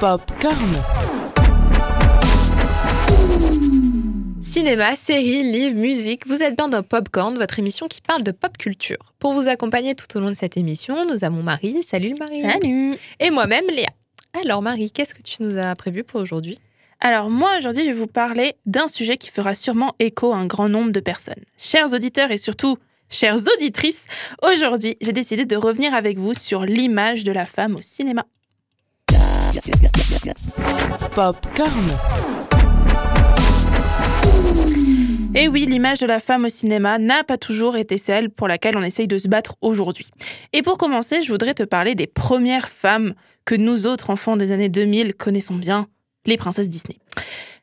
Popcorn. Cinéma, séries, livres, musique, vous êtes bien dans Popcorn, votre émission qui parle de pop culture. Pour vous accompagner tout au long de cette émission, nous avons Marie. Salut Marie. Salut. Et moi-même, Léa. Alors Marie, qu'est-ce que tu nous as prévu pour aujourd'hui? Alors moi aujourd'hui je vais vous parler d'un sujet qui fera sûrement écho à un grand nombre de personnes. Chers auditeurs et surtout chères auditrices, aujourd'hui j'ai décidé de revenir avec vous sur l'image de la femme au cinéma. Popcorn. Et oui, l'image de la femme au cinéma n'a pas toujours été celle pour laquelle on essaye de se battre aujourd'hui. Et pour commencer, je voudrais te parler des premières femmes que nous autres enfants des années 2000 connaissons bien, les princesses Disney.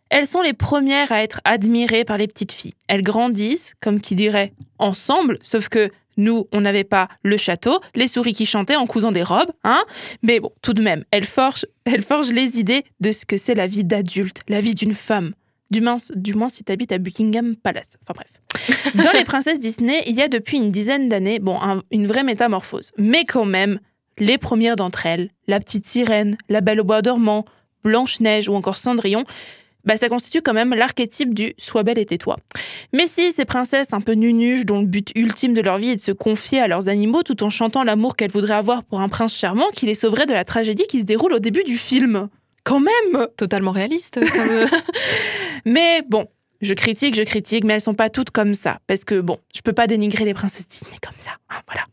Elles sont les premières à être admirées par les petites filles. Elles grandissent, comme qui dirait, ensemble, sauf que nous, on n'avait pas le château, les souris qui chantaient en cousant des robes, hein Mais bon, tout de même, elles forgent, elles forgent les idées de ce que c'est la vie d'adulte, la vie d'une femme. Du moins, du moins si tu habites à Buckingham Palace. Enfin bref. Dans les princesses Disney, il y a depuis une dizaine d'années, bon, un- une vraie métamorphose. Mais quand même, les premières d'entre elles, la petite sirène, la belle au bois dormant, Blanche-Neige ou encore Cendrillon, bah, ça constitue quand même l'archétype du sois belle et tais-toi. Mais si ces princesses un peu nunuches, dont le but ultime de leur vie est de se confier à leurs animaux tout en chantant l'amour qu'elles voudraient avoir pour un prince charmant qui les sauverait de la tragédie qui se déroule au début du film. Quand même Totalement réaliste. comme, euh, Mais bon, je critique, je critique, mais elles sont pas toutes comme ça. Parce que bon, je peux pas dénigrer les princesses Disney comme ça. hein, voilà.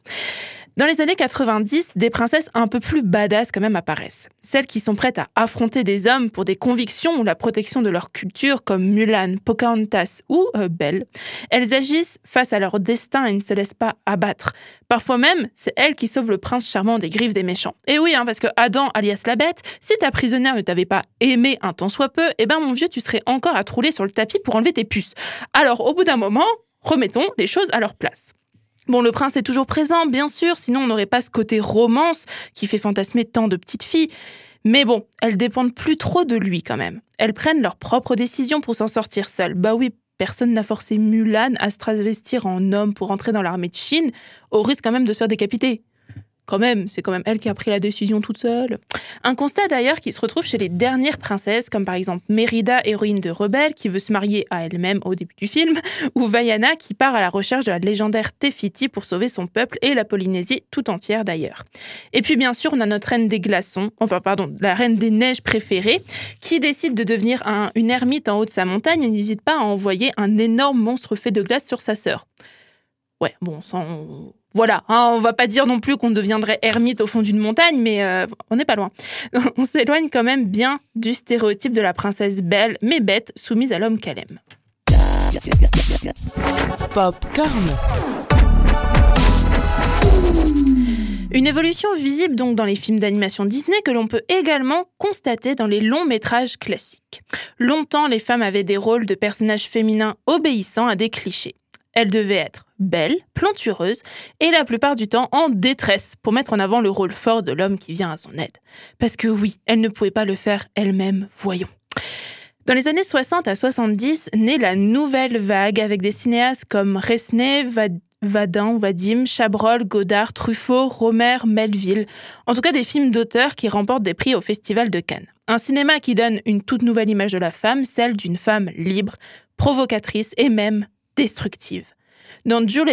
Dans les années 90, des princesses un peu plus badass quand même apparaissent. Celles qui sont prêtes à affronter des hommes pour des convictions ou la protection de leur culture, comme Mulan, Pocahontas ou euh, Belle. Elles agissent face à leur destin et ne se laissent pas abattre. Parfois même, c'est elles qui sauvent le prince charmant des griffes des méchants. Et oui, hein, parce que Adam, alias la bête, si ta prisonnière ne t'avait pas aimé un tant soit peu, eh ben mon vieux, tu serais encore à te rouler sur le tapis pour enlever tes puces. Alors, au bout d'un moment, remettons les choses à leur place. Bon, le prince est toujours présent, bien sûr, sinon on n'aurait pas ce côté romance qui fait fantasmer tant de petites filles. Mais bon, elles dépendent plus trop de lui quand même. Elles prennent leurs propres décisions pour s'en sortir seules. Bah oui, personne n'a forcé Mulan à se travestir en homme pour entrer dans l'armée de Chine, au risque quand même de se faire décapiter. Quand même, c'est quand même elle qui a pris la décision toute seule. Un constat d'ailleurs qui se retrouve chez les dernières princesses, comme par exemple Mérida, héroïne de Rebelle, qui veut se marier à elle-même au début du film, ou Vaiana, qui part à la recherche de la légendaire Tefiti pour sauver son peuple et la Polynésie tout entière d'ailleurs. Et puis bien sûr, on a notre reine des glaçons, enfin pardon, la reine des neiges préférée, qui décide de devenir un- une ermite en haut de sa montagne et n'hésite pas à envoyer un énorme monstre fait de glace sur sa sœur. Ouais, bon, sans... Voilà, hein, on va pas dire non plus qu'on deviendrait ermite au fond d'une montagne, mais euh, on n'est pas loin. On s'éloigne quand même bien du stéréotype de la princesse belle, mais bête, soumise à l'homme qu'elle aime. Popcorn. Une évolution visible donc dans les films d'animation Disney que l'on peut également constater dans les longs métrages classiques. Longtemps, les femmes avaient des rôles de personnages féminins obéissant à des clichés. Elles devaient être belles, plantureuses et la plupart du temps en détresse pour mettre en avant le rôle fort de l'homme qui vient à son aide. Parce que oui, elles ne pouvaient pas le faire elles-mêmes, voyons. Dans les années 60 à 70, naît la nouvelle vague avec des cinéastes comme Resnais, Vad- Vadin, Vadim, Chabrol, Godard, Truffaut, Romer, Melville. En tout cas, des films d'auteurs qui remportent des prix au Festival de Cannes. Un cinéma qui donne une toute nouvelle image de la femme, celle d'une femme libre, provocatrice et même destructive. Dans Jules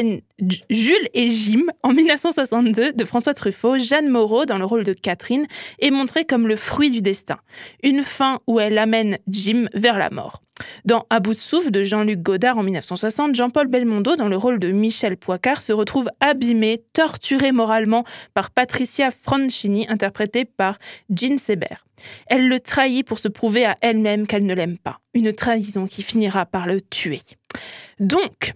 et, Jim, en 1962, de François Truffaut, Jeanne Moreau, dans le rôle de Catherine, est montrée comme le fruit du destin. Une fin où elle amène Jim vers la mort. Dans À bout de souffle de Jean-Luc Godard en 1960, Jean-Paul Belmondo, dans le rôle de Michel Poicard, se retrouve abîmé, torturé moralement par Patricia Franchini, interprétée par Jean Seber. Elle le trahit pour se prouver à elle-même qu'elle ne l'aime pas. Une trahison qui finira par le tuer. Donc,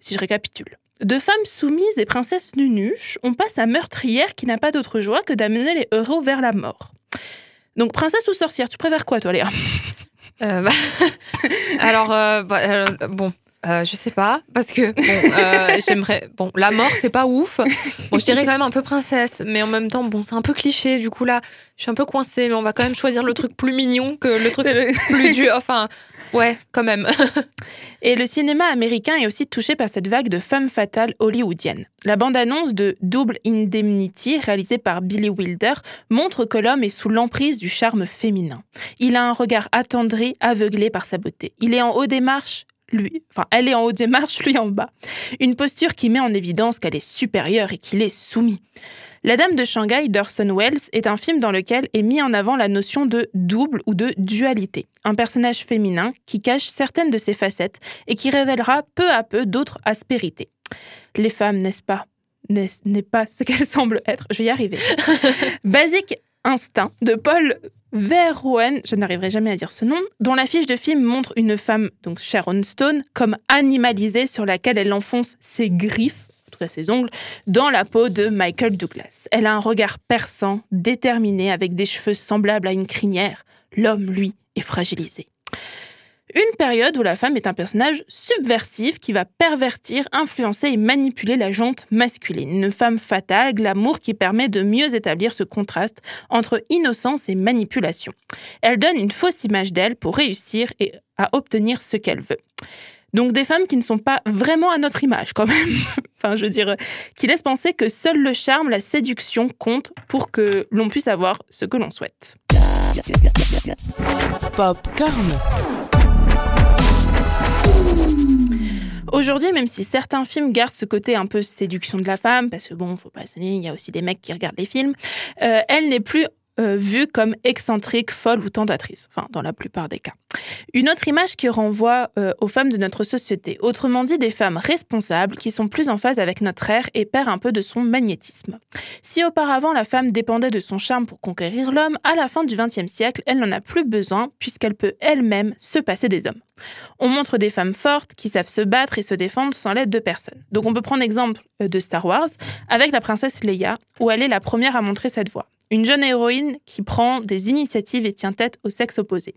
si je récapitule, de femmes soumises et princesses nunuches, on passe à meurtrière qui n'a pas d'autre joie que d'amener les héros vers la mort. Donc, princesse ou sorcière, tu préfères quoi, toi, Léa? Euh, bah, Alors, euh, bah, euh, bon, Euh, je sais pas, parce que bon, euh, j'aimerais. Bon, la mort, c'est pas ouf. Bon, je dirais quand même un peu princesse, mais en même temps, bon, c'est un peu cliché. Du coup, là, je suis un peu coincée, mais on va quand même choisir le truc plus mignon que le truc le- plus dur. Enfin, ouais, quand même. Et le cinéma américain est aussi touché par cette vague de femmes fatales hollywoodiennes. La bande-annonce de Double Indemnity, réalisée par Billy Wilder, montre que l'homme est sous l'emprise du charme féminin. Il a un regard attendri, aveuglé par sa beauté. Il est en haut des marches, lui, enfin, elle est en haut des marches, lui en bas. Une posture qui met en évidence qu'elle est supérieure et qu'il est soumis. La Dame de Shanghai d'Orson Welles est un film dans lequel est mis en avant la notion de double ou de dualité. Un personnage féminin qui cache certaines de ses facettes et qui révélera peu à peu d'autres aspérités. Les femmes, n'est-ce pas? N'est n'est pas ce qu'elles semblent être? Je vais y arriver. Basic Instinct de Paul Verhoeven, je n'arriverai jamais à dire ce nom, dont l'affiche de film montre une femme, donc Sharon Stone, comme animalisée sur laquelle elle enfonce ses griffes, en tout cas ses ongles, dans la peau de Michael Douglas. Elle a un regard perçant, déterminé, avec des cheveux semblables à une crinière. L'homme, lui, est fragilisé. Une période où la femme est un personnage subversif qui va pervertir, influencer et manipuler la jante masculine. Une femme fatale, glamour qui permet de mieux établir ce contraste entre innocence et manipulation. Elle donne une fausse image d'elle pour réussir et à obtenir ce qu'elle veut. Donc des femmes qui ne sont pas vraiment à notre image quand même. enfin, je veux dire, qui laissent penser que seul le charme, la séduction compte pour que l'on puisse avoir ce que l'on souhaite. Popcorn. Aujourd'hui, même si certains films gardent ce côté un peu séduction de la femme, parce que bon, faut pas se il y a aussi des mecs qui regardent les films, euh, elle n'est plus euh, vue comme excentrique, folle ou tentatrice, enfin dans la plupart des cas. Une autre image qui renvoie euh, aux femmes de notre société, autrement dit des femmes responsables qui sont plus en phase avec notre ère et perd un peu de son magnétisme. Si auparavant la femme dépendait de son charme pour conquérir l'homme, à la fin du XXe siècle, elle n'en a plus besoin puisqu'elle peut elle-même se passer des hommes. On montre des femmes fortes qui savent se battre et se défendre sans l'aide de personne. Donc on peut prendre l'exemple euh, de Star Wars avec la princesse Leia, où elle est la première à montrer cette voie. Une jeune héroïne qui prend des initiatives et tient tête au sexe opposé.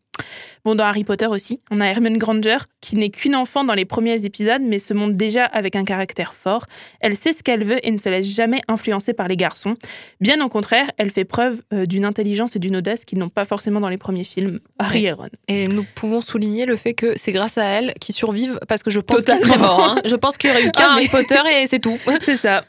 Bon, dans Harry Potter aussi, on a Hermione Granger, qui n'est qu'une enfant dans les premiers épisodes, mais se montre déjà avec un caractère fort. Elle sait ce qu'elle veut et ne se laisse jamais influencer par les garçons. Bien au contraire, elle fait preuve euh, d'une intelligence et d'une audace qu'ils n'ont pas forcément dans les premiers films, Harry Oui. et Ron. Et nous pouvons souligner le fait que c'est grâce à elle qu'ils survivent, parce que je pense qu'ils seraient morts. hein. Je pense qu'il y aurait eu qu'un Ah, Harry Potter et c'est tout. C'est ça.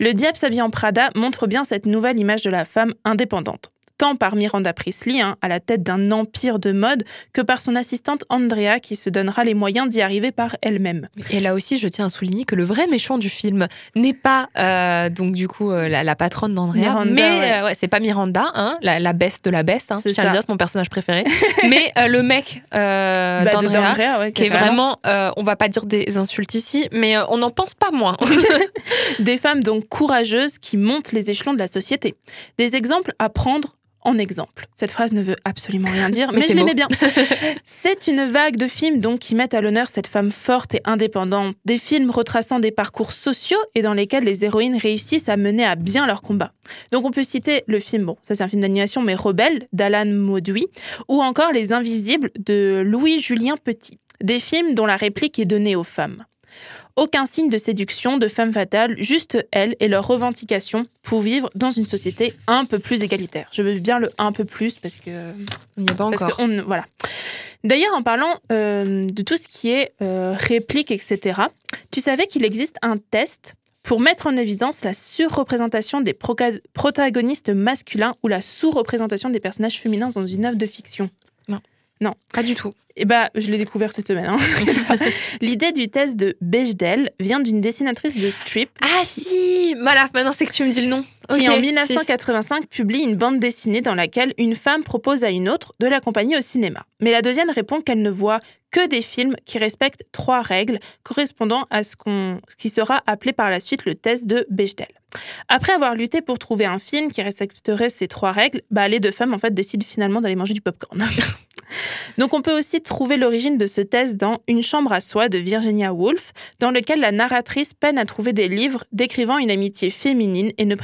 Le diable s'habille en Prada montre bien cette nouvelle image de la femme indépendante. Tant par Miranda Priestley, hein, à la tête d'un empire de mode, que par son assistante Andrea, qui se donnera les moyens d'y arriver par elle-même. Et là aussi, je tiens à souligner que le vrai méchant du film n'est pas euh, donc du coup euh, la, la patronne d'Andrea, Miranda, mais ouais. euh, ouais, c'est pas Miranda, hein, la, la beste de la. Hein, je tiens à dire, c'est mon personnage préféré. mais euh, le mec Bah, d'Andrea, ouais, qui est vraiment, on va pas dire des insultes ici, mais on n'en pense pas moins. Des femmes donc courageuses qui montent les échelons de la société. Des exemples à prendre en exemple. Cette phrase ne veut absolument rien dire, Mais je l'aimais bien. C'est une vague de films donc qui mettent à l'honneur cette femme forte et indépendante. Des films retraçant des parcours sociaux et dans lesquels les héroïnes réussissent à mener à bien leur combat. Donc on peut citer le film, bon, ça c'est un film d'animation, mais Rebelle d'Alan Mauduit, ou encore Les Invisibles de Louis-Julien Petit. Des films dont la réplique est donnée aux femmes. Aucun signe de séduction, de femme fatale, juste elles et leurs revendications pour vivre dans une société un peu plus égalitaire. Je veux bien le un peu plus parce que Il n'y a pas parce encore. que on, voilà. D'ailleurs, en parlant euh, de tout ce qui est euh, réplique, etc., tu savais qu'il existe un test pour mettre en évidence la surreprésentation des protagonistes masculins ou la sous-représentation des personnages féminins dans une œuvre de fiction? Pas du tout. Eh ben, je l'ai découvert cette semaine. hein. L'idée du test de Bechdel vient d'une dessinatrice de strip Ah si, voilà. Maintenant c'est que tu me dis le nom. qui, en si. 1985, publie une bande dessinée dans laquelle une femme propose à une autre de l'accompagner au cinéma. Mais la deuxième répond qu'elle ne voit que des films qui respectent trois règles correspondant à ce, qu'on- ce qui sera appelé par la suite le test de Bechdel. Après avoir lutté pour trouver un film qui respecterait ces trois règles, bah, les deux femmes en fait décident finalement d'aller manger du popcorn. Donc on peut aussi trouver l'origine de ce test dans Une chambre à soi de Virginia Woolf, dans lequel la narratrice peine à trouver des livres décrivant une amitié féminine et ne,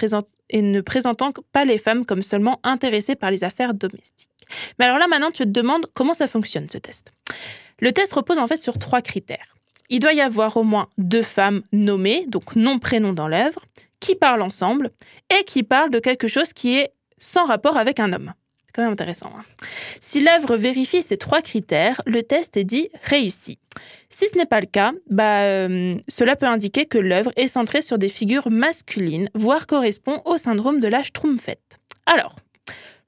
et ne présentant pas les femmes comme seulement intéressées par les affaires domestiques. Mais alors là maintenant tu te demandes comment ça fonctionne ce test. Le test repose en fait sur trois critères. il doit y avoir au moins deux femmes nommées, donc nom prénom dans l'œuvre, qui parlent ensemble et qui parlent de quelque chose qui est sans rapport avec un homme. C'est quand même intéressant. hein. Si l'œuvre vérifie ces trois critères, le test est dit réussi. Si ce n'est pas le cas, bah, euh, cela peut indiquer que l'œuvre est centrée sur des figures masculines, voire correspond au syndrome de la Schtroumpfette. Alors,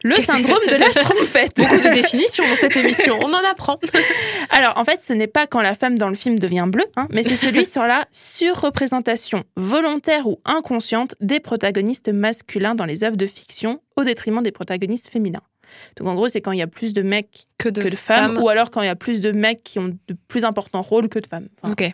le syndrome de la Schtroumpfette? Beaucoup de définitions dans cette émission, on en apprend. Alors, en fait, ce n'est pas quand la femme dans le film devient bleue, hein, mais c'est celui sur la surreprésentation volontaire ou inconsciente des protagonistes masculins dans les œuvres de fiction au détriment des protagonistes féminins. Donc, en gros, c'est quand il y a plus de mecs Que de, que de femmes, ou alors quand il y a plus de mecs qui ont de plus importants rôles que de femmes. Enfin, Ok.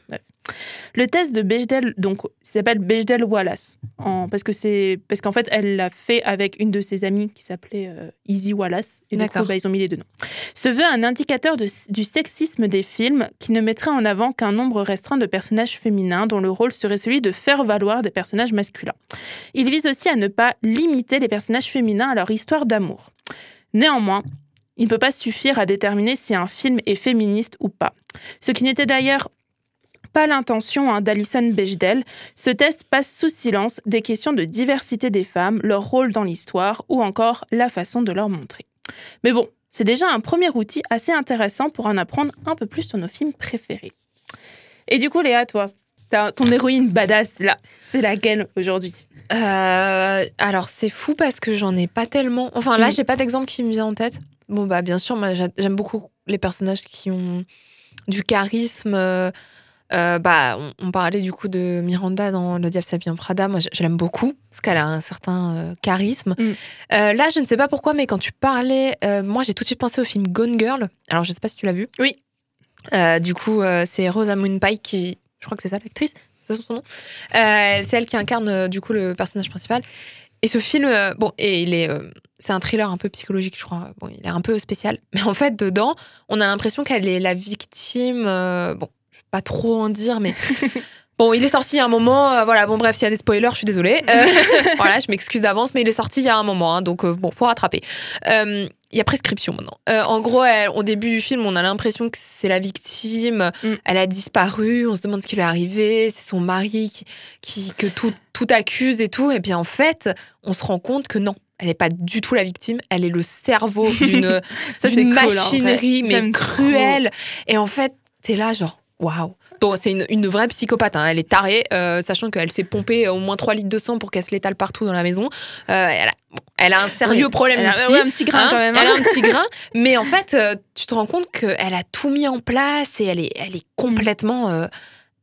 le test de Bechdel, donc, s'appelle Bechdel-Wallace, en- parce que c'est parce qu'en fait, elle l'a fait avec une de ses amies qui s'appelait euh, Izzy Wallace, et du coup, bah, ils ont mis les deux noms. Se veut un indicateur de- du sexisme des films qui ne mettrait en avant qu'un nombre restreint de personnages féminins dont le rôle serait celui de faire valoir des personnages masculins. Il vise aussi à ne pas limiter les personnages féminins à leur histoire d'amour. Néanmoins, il ne peut pas suffire à déterminer si un film est féministe ou pas. Ce qui n'était d'ailleurs pas l'intention hein, d'Alison Bechdel, ce test passe sous silence des questions de diversité des femmes, leur rôle dans l'histoire ou encore la façon de leur montrer. Mais bon, c'est déjà un premier outil assez intéressant pour en apprendre un peu plus sur nos films préférés. Et du coup, Léa, toi, ton héroïne badass, là, c'est laquelle aujourd'hui Euh, alors c'est fou parce que j'en ai pas tellement. Enfin là, Mm. j'ai pas d'exemple qui me vient en tête. Bon bah bien sûr, j'aime beaucoup les personnages qui ont du charisme. euh, bah on, on parlait du coup de Miranda dans Le Diable s'habille en Prada. Moi je, l'aime beaucoup parce qu'elle a un certain euh, charisme. Mm. Là, je ne sais pas pourquoi, mais quand tu parlais, moi j'ai tout de suite pensé au film Gone Girl. Alors je sais pas si tu l'as vu. Oui. Euh, du coup, euh, c'est Rosamund Pike qui, je crois que c'est ça l'actrice, c'est son nom. Euh, c'est elle qui incarne euh, du coup le personnage principal. Et ce film, euh, bon, et il est, c'est un thriller un peu psychologique, je crois. Bon, il est un peu spécial, mais en fait, dedans, on a l'impression qu'elle est la victime. bon, je vais pas trop en dire, mais bon, il est sorti il y a un moment. euh, voilà, bon, bref, s'il y a des spoilers, je suis désolée. Euh, voilà, je m'excuse d'avance, mais il est sorti il y a un moment, hein, donc euh, bon, faut rattraper. Euh, il y a prescription maintenant. En gros, elle- au début du film, on a l'impression que c'est la victime. Mm. Elle a disparu. On se demande ce qui lui est arrivé. C'est son mari qui, qui- que tout, tout accuse et tout. Et puis en fait, on se rend compte que non. Elle n'est pas du tout la victime, elle est le cerveau d'une cool, hein, machinerie, mais trop. cruelle. Et en fait, t'es là, genre, waouh. Bon, c'est une, une vraie psychopathe, hein. elle est tarée, euh, sachant qu'elle s'est pompée au moins 3 litres de sang pour qu'elle se l'étale partout dans la maison. Euh, elle, a, bon, elle a un sérieux Oui. problème Elle de a psy. ouais, un petit grain hein. quand même. Elle hein. a un petit grain, mais en fait, euh, tu te rends compte qu'elle a tout mis en place et elle est, elle est complètement.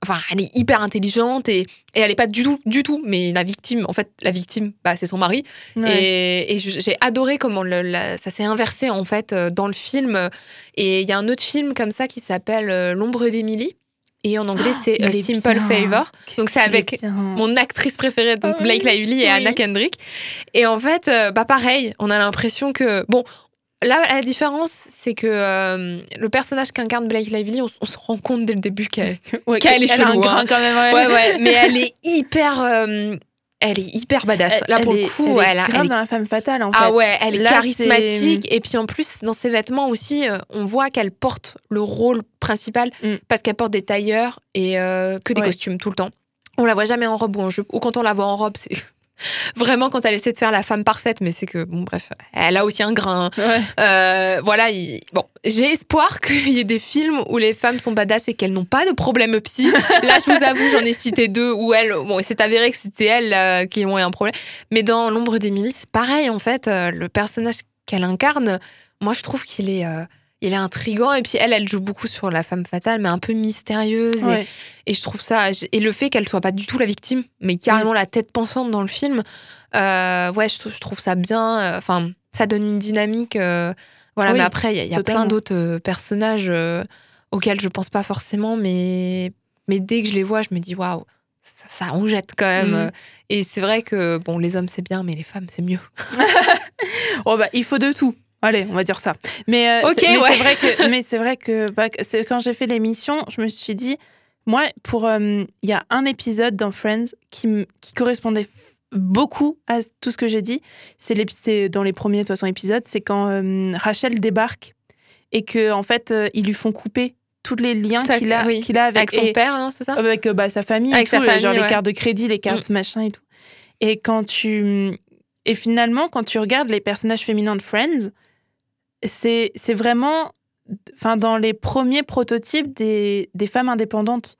Enfin, elle est hyper intelligente et, et elle n'est pas du tout, du tout, mais la victime, en fait, la victime, bah, c'est son mari. Ouais. Et, j'ai adoré comment le- la- ça s'est inversé en fait euh, dans le film. Et il y a un autre film comme ça qui s'appelle euh, L'ombre d'Émilie. Et en anglais, c'est Il A est Simple bien. Favor. Donc, c'est avec. Mon actrice préférée, donc Ah Blake. Lively et Oui. Anna Kendrick. Et en fait, euh, bah pareil, on a l'impression que. Bon, là, la différence, c'est que euh, le personnage qu'incarne Blake Lively, on, se rend compte dès le début qu'elle Ouais, qu'elle est elle a un chelou, hein. quand même. Ouais. Ouais, ouais, mais elle est hyper. euh, elle est hyper badass. Elle- Là, pour le coup, elle est elle, a- grave elle est dans la femme fatale en fait. ah ouais, elle est Là, charismatique. Et puis en plus, dans ses vêtements aussi, euh, on voit qu'elle porte le rôle principal Mm. parce qu'elle porte des tailleurs et euh, que des Ouais. costumes tout le temps. On la voit jamais en robe ou en jupe. Ou quand on la voit en robe, c'est vraiment quand elle essaie de faire la femme parfaite. Mais c'est que, bon, bref, elle a aussi un grain. c'est- Ouais. Euh, voilà, il- bon, j'ai espoir qu'il y ait des films où les femmes sont badass et qu'elles n'ont pas de problème psy. Là, je vous avoue, j'en ai cité deux où elles, bon, il s'est avéré que c'était elles euh, qui ont eu un problème. Mais dans L'ombre d'Émilie, c'est pareil, en fait, euh, le personnage qu'elle incarne, moi, je trouve qu'il est. il est intrigant et puis elle, elle joue beaucoup sur la femme fatale, mais un peu mystérieuse. Et, Ouais. et je trouve ça. Et le fait qu'elle soit pas du tout la victime, mais carrément la tête pensante dans le film, euh, ouais, je, trouve- je trouve ça bien. euh, Enfin, ça donne une dynamique. euh, voilà, Oui, mais après, il y a, il y a plein d'autres personnages auxquels je pense pas forcément, mais, mais dès que je les vois, je me dis waouh, ça, ça en jette quand même. Euh, Et c'est vrai que, bon, les hommes, c'est bien, mais les femmes, c'est mieux. Oh bah, il faut de tout. Allez, on va dire ça. Mais, euh, c'est- mais ouais. c'est vrai que, mais c'est vrai que bah, c'est quand j'ai fait l'émission, je me suis dit, moi, pour, euh, il y a un épisode dans Friends qui, m- qui correspondait beaucoup à tout ce que j'ai dit. C'est l'ép- c'est dans les premiers de toute façon épisodes, c'est quand euh, Rachel débarque et que en fait euh, ils lui font couper tous les liens Ça- qu'il a, oui. qu'il a avec, Avec son et- père, non, c'est ça? avec bah, sa famille, et Avec tout, sa famille, genre les ouais. Mm. cartes de crédit, les cartes machin et tout. Et quand tu et finalement quand tu regardes les personnages féminins de Friends, c'est c'est vraiment enfin dans les premiers prototypes des, des femmes indépendantes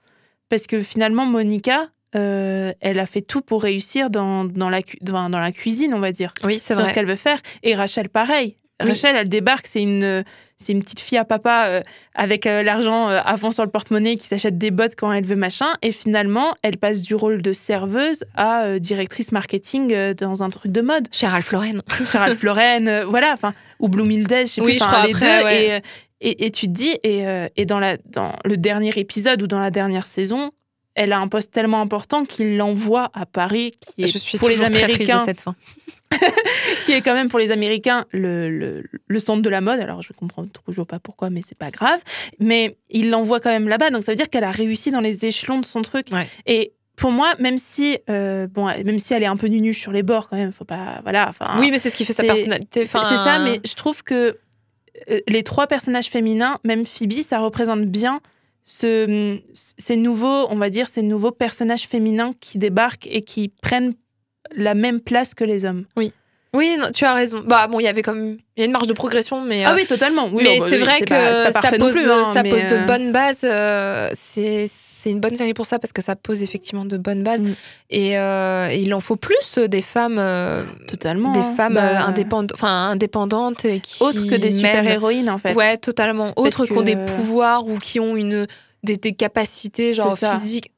parce que finalement Monica euh, elle a fait tout pour réussir dans, dans, la, dans, dans la cuisine, on va dire, Oui, c'est dans vrai. ce qu'elle veut faire. Et Rachel, pareil. Oui. Rachel, elle débarque, c'est une, c'est une petite fille à papa euh, avec euh, l'argent euh, à fond sur le porte-monnaie qui s'achète des bottes quand elle veut machin. Et finalement, elle passe du rôle de serveuse à euh, directrice marketing dans un truc de mode. Chez Ralph Lauren. Chez Ralph Lauren, voilà, enfin, ou Bloomingdale's, je sais Oui, plus, enfin, les après, deux. ouais. Et, et, et tu te dis, et, et dans, la, dans le dernier épisode ou dans la dernière saison, elle a un poste tellement important qu'il l'envoie à Paris, qui est Je suis pour les toujours très de Américains, cette fin. qui est quand même pour les Américains le, le, le centre de la mode. Alors je comprends toujours pas pourquoi, mais c'est pas grave. Mais il l'envoie quand même là-bas, donc ça veut dire qu'elle a réussi dans les échelons de son truc. Ouais. Et pour moi, même si euh, bon, même si elle est un peu nunuche sur les bords quand même, faut pas, voilà. Oui, mais c'est ce qui fait sa personnalité. c'est ça. Mais je trouve que euh, les trois personnages féminins, même Phoebe, ça représente bien ce, ces nouveaux, on va dire, ces nouveaux personnages féminins qui débarquent et qui prennent la même place que les hommes. Oui, non, tu as raison. Bah bon, il y avait comme il y a une marge de progression, mais Ah euh, oui, totalement. Oui, mais oh, bah c'est oui, vrai que pas- pas ça pose, plus, hein, ça pose de euh, bonnes bases. euh, c'est une bonne série pour ça parce que ça pose effectivement de bonnes bases. Mm. Et, euh, et il en faut plus des femmes, Totalement. des hein. femmes Bah, indépendantes, enfin indépendantes et qui Autres que des mènent- super-héroïnes, en fait. Ouais, totalement. Autres qui ont des pouvoirs ou qui ont une des, des capacités genre physiques,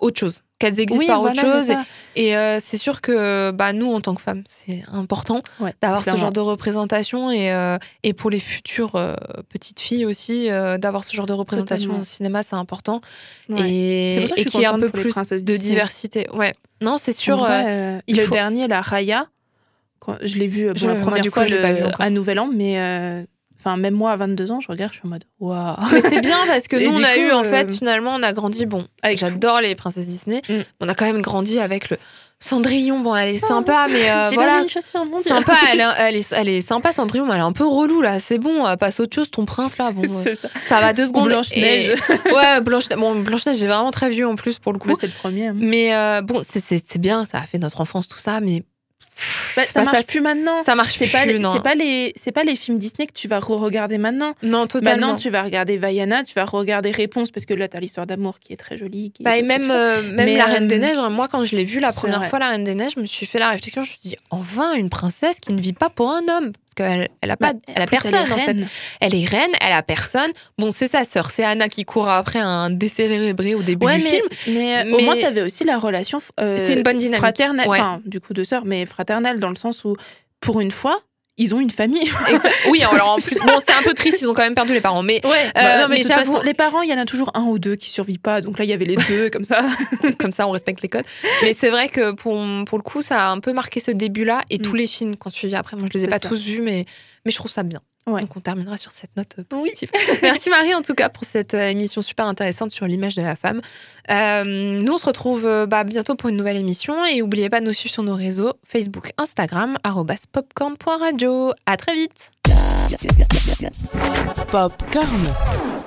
autre chose. Qu'elles existent Oui, par voilà, autre chose. Et euh, c'est sûr que bah, nous, en tant que femmes, c'est important Ouais, d'avoir ce genre de représentation et, euh, et pour les futures euh, petites filles aussi, d'avoir ce genre de représentation Totalement. au cinéma, c'est important. Ouais. Et, pour et qu'il y ait un peu pour plus de diversité. Ouais. Non, c'est sûr. vrai, euh, euh, il le faut- dernier, la Raya, quand je l'ai vu Je- la moi, première coup, fois je l'ai pas le- vu encore. à Nouvel An, mais enfin même moi à 22 ans, je regarde, je suis en mode waouh. mais c'est bien parce que nous, on a coup, eu, en euh, fait, finalement, on a grandi. Bon, j'adore les princesses Disney. Mm. On a quand même grandi avec le Cendrillon. Bon, elle est sympa, mais euh, voilà. une chaussure, mon Dieu. Sympa, elle, est- elle, est, elle est sympa, Cendrillon, mais elle est un peu relou là. C'est bon, euh, passe autre chose, ton prince là. Bon, euh, C'est ça. ça va deux secondes. Blanche-Neige. Et- Ouais, Blanche, bon, Blanche-Neige, j'ai vraiment très vieux en plus pour le coup. Mais c'est le premier. hein. Mais euh, bon, c'est bien, ça a fait notre enfance, tout ça, mais. Bah, ça marche plus maintenant. Ça marche C'est plus, pas, les- non. c'est pas les, c'est pas les films Disney que tu vas re-regarder maintenant. Non, totalement. Maintenant, tu vas regarder Vaiana, tu vas regarder Réponse parce que là, t'as l'histoire d'amour qui est très jolie. qui est Bah, et même, euh, même Mais, la euh, Reine des Neiges, hein, moi quand je l'ai vue la première vrai. fois, la Reine des Neiges, je me suis fait la réflexion, je me suis dit, enfin, une princesse qui ne vit pas pour un homme. Qu'elle elle a, pas, Bah, elle a personne est en fait. Elle est reine, elle a personne. Bon, c'est sa sœur, c'est Anna qui court après un décérébré au début Ouais, du mais, film. mais, euh, au moins, t'avais aussi la relation euh, C'est une bonne dynamique. fraternelle, Ouais. du coup, de sœurs, mais fraternelle dans le sens où, pour une fois, ils ont une famille. Oui, alors en plus, bon, c'est un peu triste, ils ont quand même perdu les parents, mais Ouais, Euh, non, mais, mais de toute j'avoue- façon, les parents, il y en a toujours un ou deux qui survivent pas. Donc là, il y avait les deux, comme ça. comme ça, on respecte les codes. Mais c'est vrai que pour, pour le coup, ça a un peu marqué ce début-là et Mm. tous les films qu'on suivi après. Moi, je les ai pas ça. tous vus, mais, mais je trouve ça bien. Ouais. Donc on terminera sur cette note euh, positive. Merci Marie en tout cas pour cette euh, émission super intéressante sur l'image de la femme. Euh, nous on se retrouve bah, bientôt pour une nouvelle émission et n'oubliez pas de nous suivre sur nos réseaux Facebook, Instagram, popcorn.radio. À très vite Popcorn.